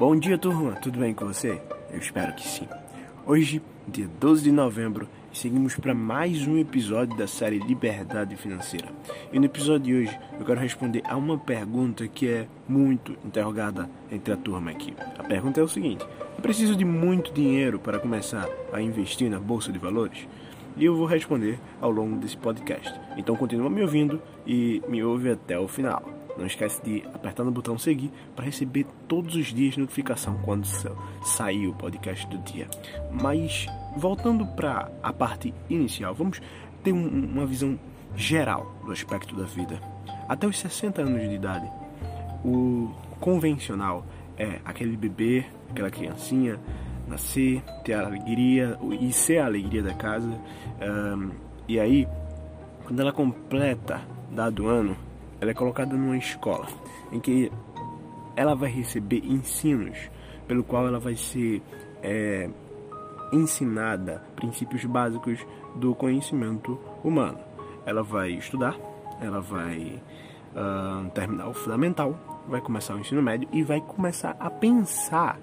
Bom dia, turma. Tudo bem com você? Eu espero que sim. Hoje, dia 12 de novembro, seguimos para mais um episódio da série Liberdade Financeira. E no episódio de hoje, eu quero responder a uma pergunta que é muito interrogada entre a turma aqui. A pergunta é o seguinte: eu preciso de muito dinheiro para começar a investir na bolsa de valores? E eu vou responder ao longo desse podcast. Então continua me ouvindo e me ouve até o final. Não esquece de apertar no botão seguir para receber todos os dias notificação quando sair o podcast do dia. Mas voltando para a parte inicial, vamos ter um, uma visão geral do aspecto da vida. Até os 60 anos de idade, o convencional é aquele bebê, aquela criancinha nascer, ter a alegria e ser a alegria da casa. Um, e aí, quando ela completa dado ano, ela é colocada numa escola em que ela vai receber ensinos pelo qual ela vai ser é, ensinada princípios básicos do conhecimento humano. Ela vai estudar, ela vai uh, terminar o fundamental, vai começar o ensino médio e vai começar a pensar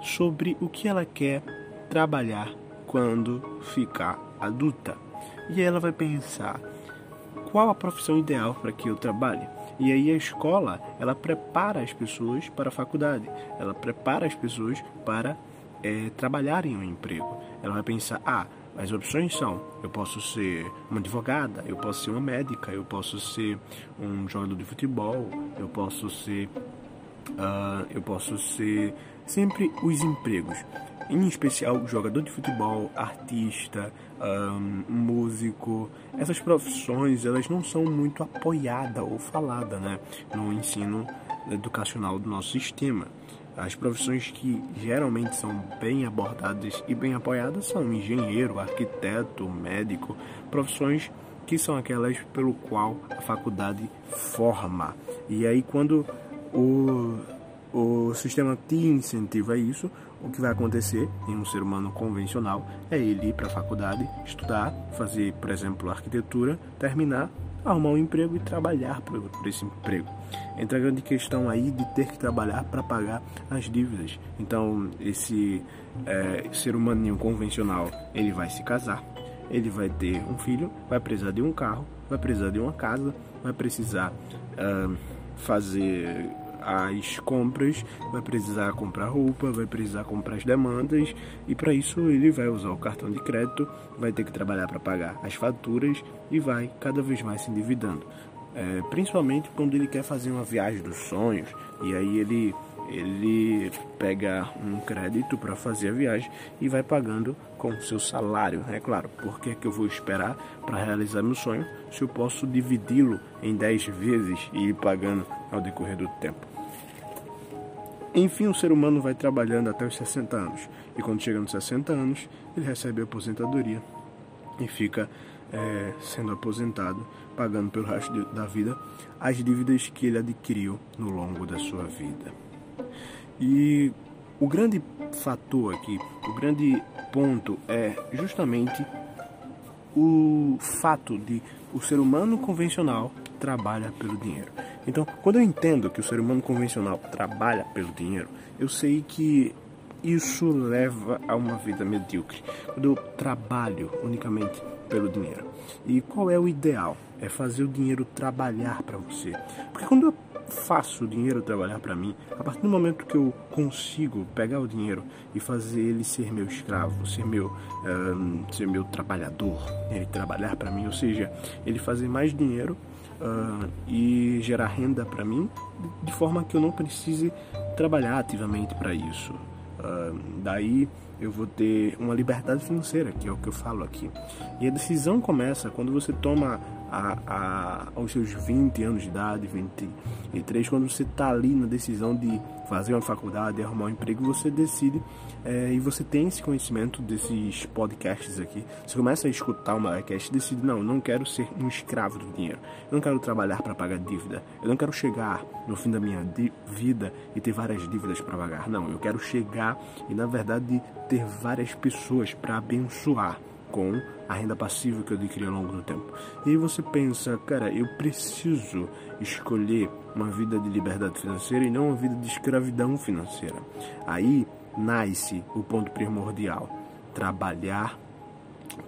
sobre o que ela quer trabalhar quando ficar adulta. E ela vai pensar qual a profissão ideal para que eu trabalhe. E aí a escola, ela prepara as pessoas para a faculdade, ela prepara as pessoas para é, trabalharem em um emprego. Ela vai pensar, ah, as opções são: eu posso ser uma advogada, eu posso ser uma médica, eu posso ser um jogador de futebol, eu posso ser, uh, eu posso ser sempre os empregos em especial jogador de futebol, artista, um, músico. Essas profissões elas não são muito apoiadas ou faladas né, no ensino educacional do nosso sistema. As profissões que geralmente são bem abordadas e bem apoiadas são engenheiro, arquiteto, médico, profissões que são aquelas pelo qual a faculdade forma. E aí quando o o sistema te incentiva a isso, o que vai acontecer em um ser humano convencional é ele ir para a faculdade, estudar, fazer, por exemplo, arquitetura, terminar, arrumar um emprego e trabalhar por, por esse emprego. Entra a grande questão aí de ter que trabalhar para pagar as dívidas. Então, esse é, ser humano convencional, ele vai se casar, ele vai ter um filho, vai precisar de um carro, vai precisar de uma casa, vai precisar uh, fazer as compras, vai precisar comprar roupa, vai precisar comprar as demandas e para isso ele vai usar o cartão de crédito, vai ter que trabalhar para pagar as faturas e vai cada vez mais se endividando. É, principalmente quando ele quer fazer uma viagem dos sonhos e aí ele ele pega um crédito para fazer a viagem e vai pagando com o seu salário. É claro, porque é que eu vou esperar para realizar meu sonho se eu posso dividi-lo em 10 vezes e ir pagando ao decorrer do tempo? Enfim, o ser humano vai trabalhando até os 60 anos. E quando chega nos 60 anos, ele recebe a aposentadoria e fica é, sendo aposentado, pagando pelo resto da vida as dívidas que ele adquiriu no longo da sua vida. E o grande fator aqui, o grande ponto é justamente o fato de o ser humano convencional trabalha pelo dinheiro. Então, quando eu entendo que o ser humano convencional trabalha pelo dinheiro, eu sei que isso leva a uma vida medíocre. Quando eu trabalho unicamente pelo dinheiro. E qual é o ideal? É fazer o dinheiro trabalhar para você. Porque quando eu faço o dinheiro trabalhar para mim, a partir do momento que eu consigo pegar o dinheiro e fazer ele ser meu escravo, ser meu, um, ser meu trabalhador, ele trabalhar para mim, ou seja, ele fazer mais dinheiro uh, e gerar renda para mim, de forma que eu não precise trabalhar ativamente para isso. Uh, daí eu vou ter uma liberdade financeira, que é o que eu falo aqui. E a decisão começa quando você toma a, a, aos seus 20 anos de idade, 23, quando você está ali na decisão de fazer uma faculdade, arrumar um emprego, você decide é, e você tem esse conhecimento desses podcasts aqui. Você começa a escutar uma podcast e decide: não, não quero ser um escravo do dinheiro, eu não quero trabalhar para pagar dívida, eu não quero chegar no fim da minha vida e ter várias dívidas para pagar. Não, eu quero chegar e na verdade ter várias pessoas para abençoar com a renda passiva que eu adquiri ao longo do tempo. E aí você pensa, cara, eu preciso escolher uma vida de liberdade financeira e não uma vida de escravidão financeira. Aí nasce o ponto primordial: trabalhar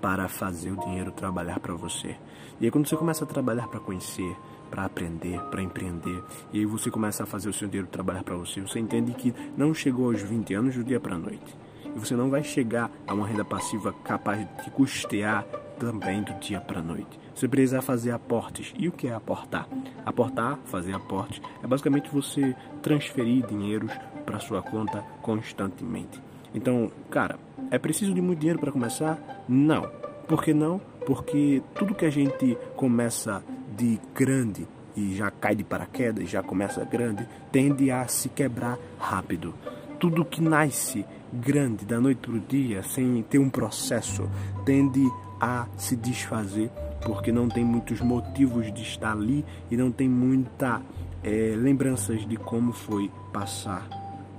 para fazer o dinheiro trabalhar para você. E aí quando você começa a trabalhar para conhecer, para aprender, para empreender, e aí você começa a fazer o seu dinheiro trabalhar para você, você entende que não chegou aos 20 anos do dia para a noite. E você não vai chegar a uma renda passiva capaz de custear também do dia para a noite. Você precisa fazer aportes. E o que é aportar? Aportar, fazer aportes, é basicamente você transferir dinheiros para sua conta constantemente. Então, cara, é preciso de muito dinheiro para começar? Não. Por que não? Porque tudo que a gente começa de grande e já cai de paraquedas, já começa grande, tende a se quebrar rápido. Tudo que nasce grande da noite para o dia, sem ter um processo, tende a se desfazer porque não tem muitos motivos de estar ali e não tem muita é, lembranças de como foi passar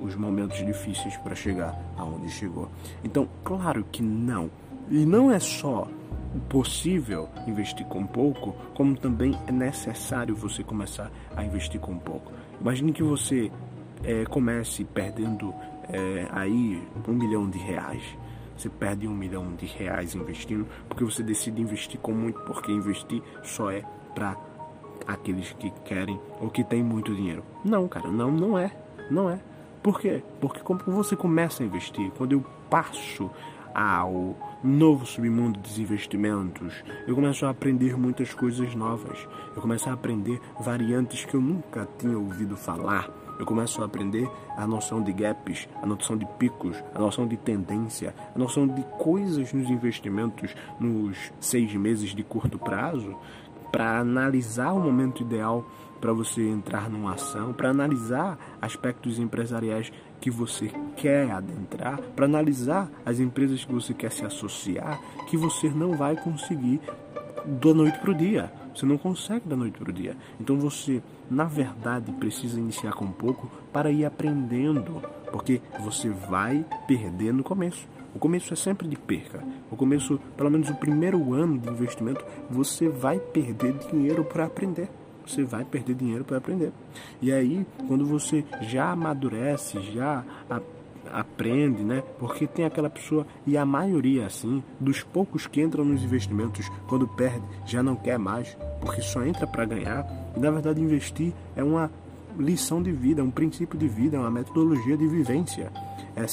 os momentos difíceis para chegar aonde chegou. Então, claro que não. E não é só possível investir com pouco, como também é necessário você começar a investir com pouco. Imagine que você é, comece perdendo é, aí um milhão de reais. Você perde um milhão de reais investindo porque você decide investir com muito, porque investir só é para aqueles que querem ou que têm muito dinheiro. Não, cara, não, não é, não é. Por quê? Porque quando você começa a investir, quando eu passo ao novo submundo dos investimentos, eu começo a aprender muitas coisas novas. Eu começo a aprender variantes que eu nunca tinha ouvido falar. Eu começo a aprender a noção de gaps, a noção de picos, a noção de tendência, a noção de coisas nos investimentos nos seis meses de curto prazo para analisar o momento ideal para você entrar numa ação, para analisar aspectos empresariais que você quer adentrar, para analisar as empresas que você quer se associar, que você não vai conseguir da noite para o dia. Você não consegue da noite para o dia. Então você, na verdade, precisa iniciar com pouco para ir aprendendo, porque você vai perder no começo. O começo é sempre de perca. O começo, pelo menos o primeiro ano de investimento, você vai perder dinheiro para aprender você vai perder dinheiro para aprender. E aí, quando você já amadurece, já aprende, né? Porque tem aquela pessoa, e a maioria assim, dos poucos que entram nos investimentos, quando perde, já não quer mais, porque só entra para ganhar. Na verdade, investir é uma lição de vida, é um princípio de vida, é uma metodologia de vivência. É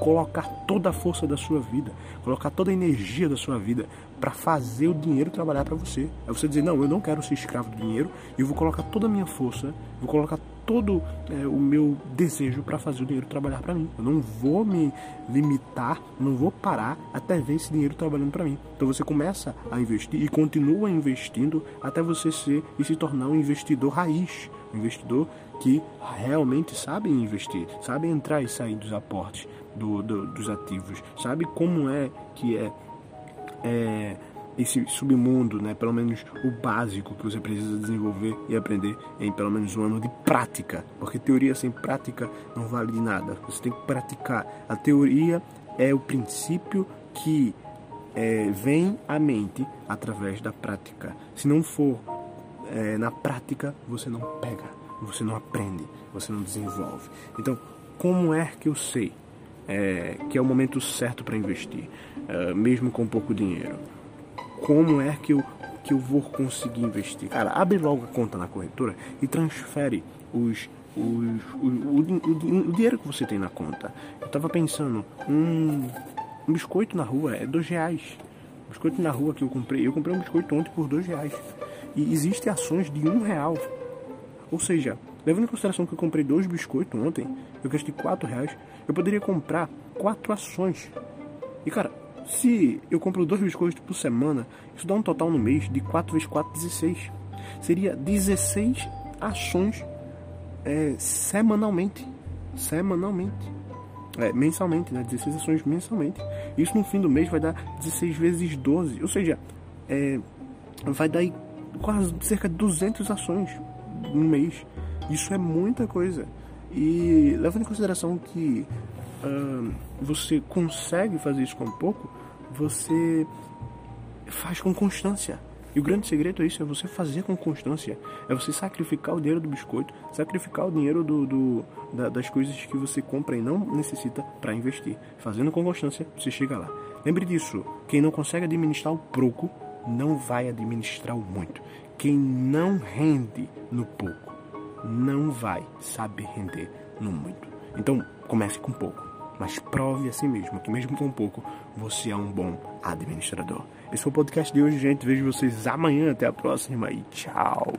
colocar toda a força da sua vida, colocar toda a energia da sua vida para fazer o dinheiro trabalhar para você. É você dizer, não, eu não quero ser escravo do dinheiro, eu vou colocar toda a minha força, vou colocar todo é, o meu desejo para fazer o dinheiro trabalhar para mim. Eu não vou me limitar, não vou parar até ver esse dinheiro trabalhando para mim. Então você começa a investir e continua investindo até você ser e se tornar um investidor raiz, investidor que realmente sabe investir, sabe entrar e sair dos aportes do, do, dos ativos, sabe como é que é é, esse submundo, né? Pelo menos o básico que você precisa desenvolver e aprender em pelo menos um ano de prática, porque teoria sem prática não vale de nada. Você tem que praticar. A teoria é o princípio que é, vem à mente através da prática. Se não for é, na prática, você não pega, você não aprende, você não desenvolve. Então, como é que eu sei é, que é o momento certo para investir? uh, mesmo com pouco dinheiro. Como é que eu, que eu vou conseguir investir? Cara, abre logo a conta na corretora e transfere os, o, o, o, dinheiro que você tem na conta. Eu tava pensando, um, um biscoito na rua é dois reais. Biscoito na rua que eu comprei, eu comprei um biscoito ontem por dois reais. E existem ações de um real. Ou seja, levando em consideração que eu comprei dois biscoitos ontem, eu gastei quatro reais, eu poderia comprar quatro ações. E cara, se eu compro dois biscoitos por semana, isso dá um total no mês de 4 vezes 4, 16. Seria 16 ações é, semanalmente. Semanalmente. É, mensalmente, né? 16 ações mensalmente. Isso no fim do mês vai dar 16 vezes 12. Ou seja, é, vai dar quase cerca de 200 ações no mês. Isso é muita coisa. E levando em consideração que uh, você consegue fazer isso com pouco, você faz com constância. E o grande segredo é isso, é você fazer com constância. É você sacrificar o dinheiro do biscoito, sacrificar o dinheiro do, do da, das coisas que você compra e não necessita para investir. Fazendo com constância, você chega lá. Lembre disso, quem não consegue administrar o pouco, não vai administrar o muito. Quem não rende no pouco, não vai saber render no muito. Então, comece com pouco mas prove a si mesmo que mesmo com pouco você é um bom administrador. Esse foi o podcast de hoje, gente. Vejo vocês amanhã. Até a próxima e tchau.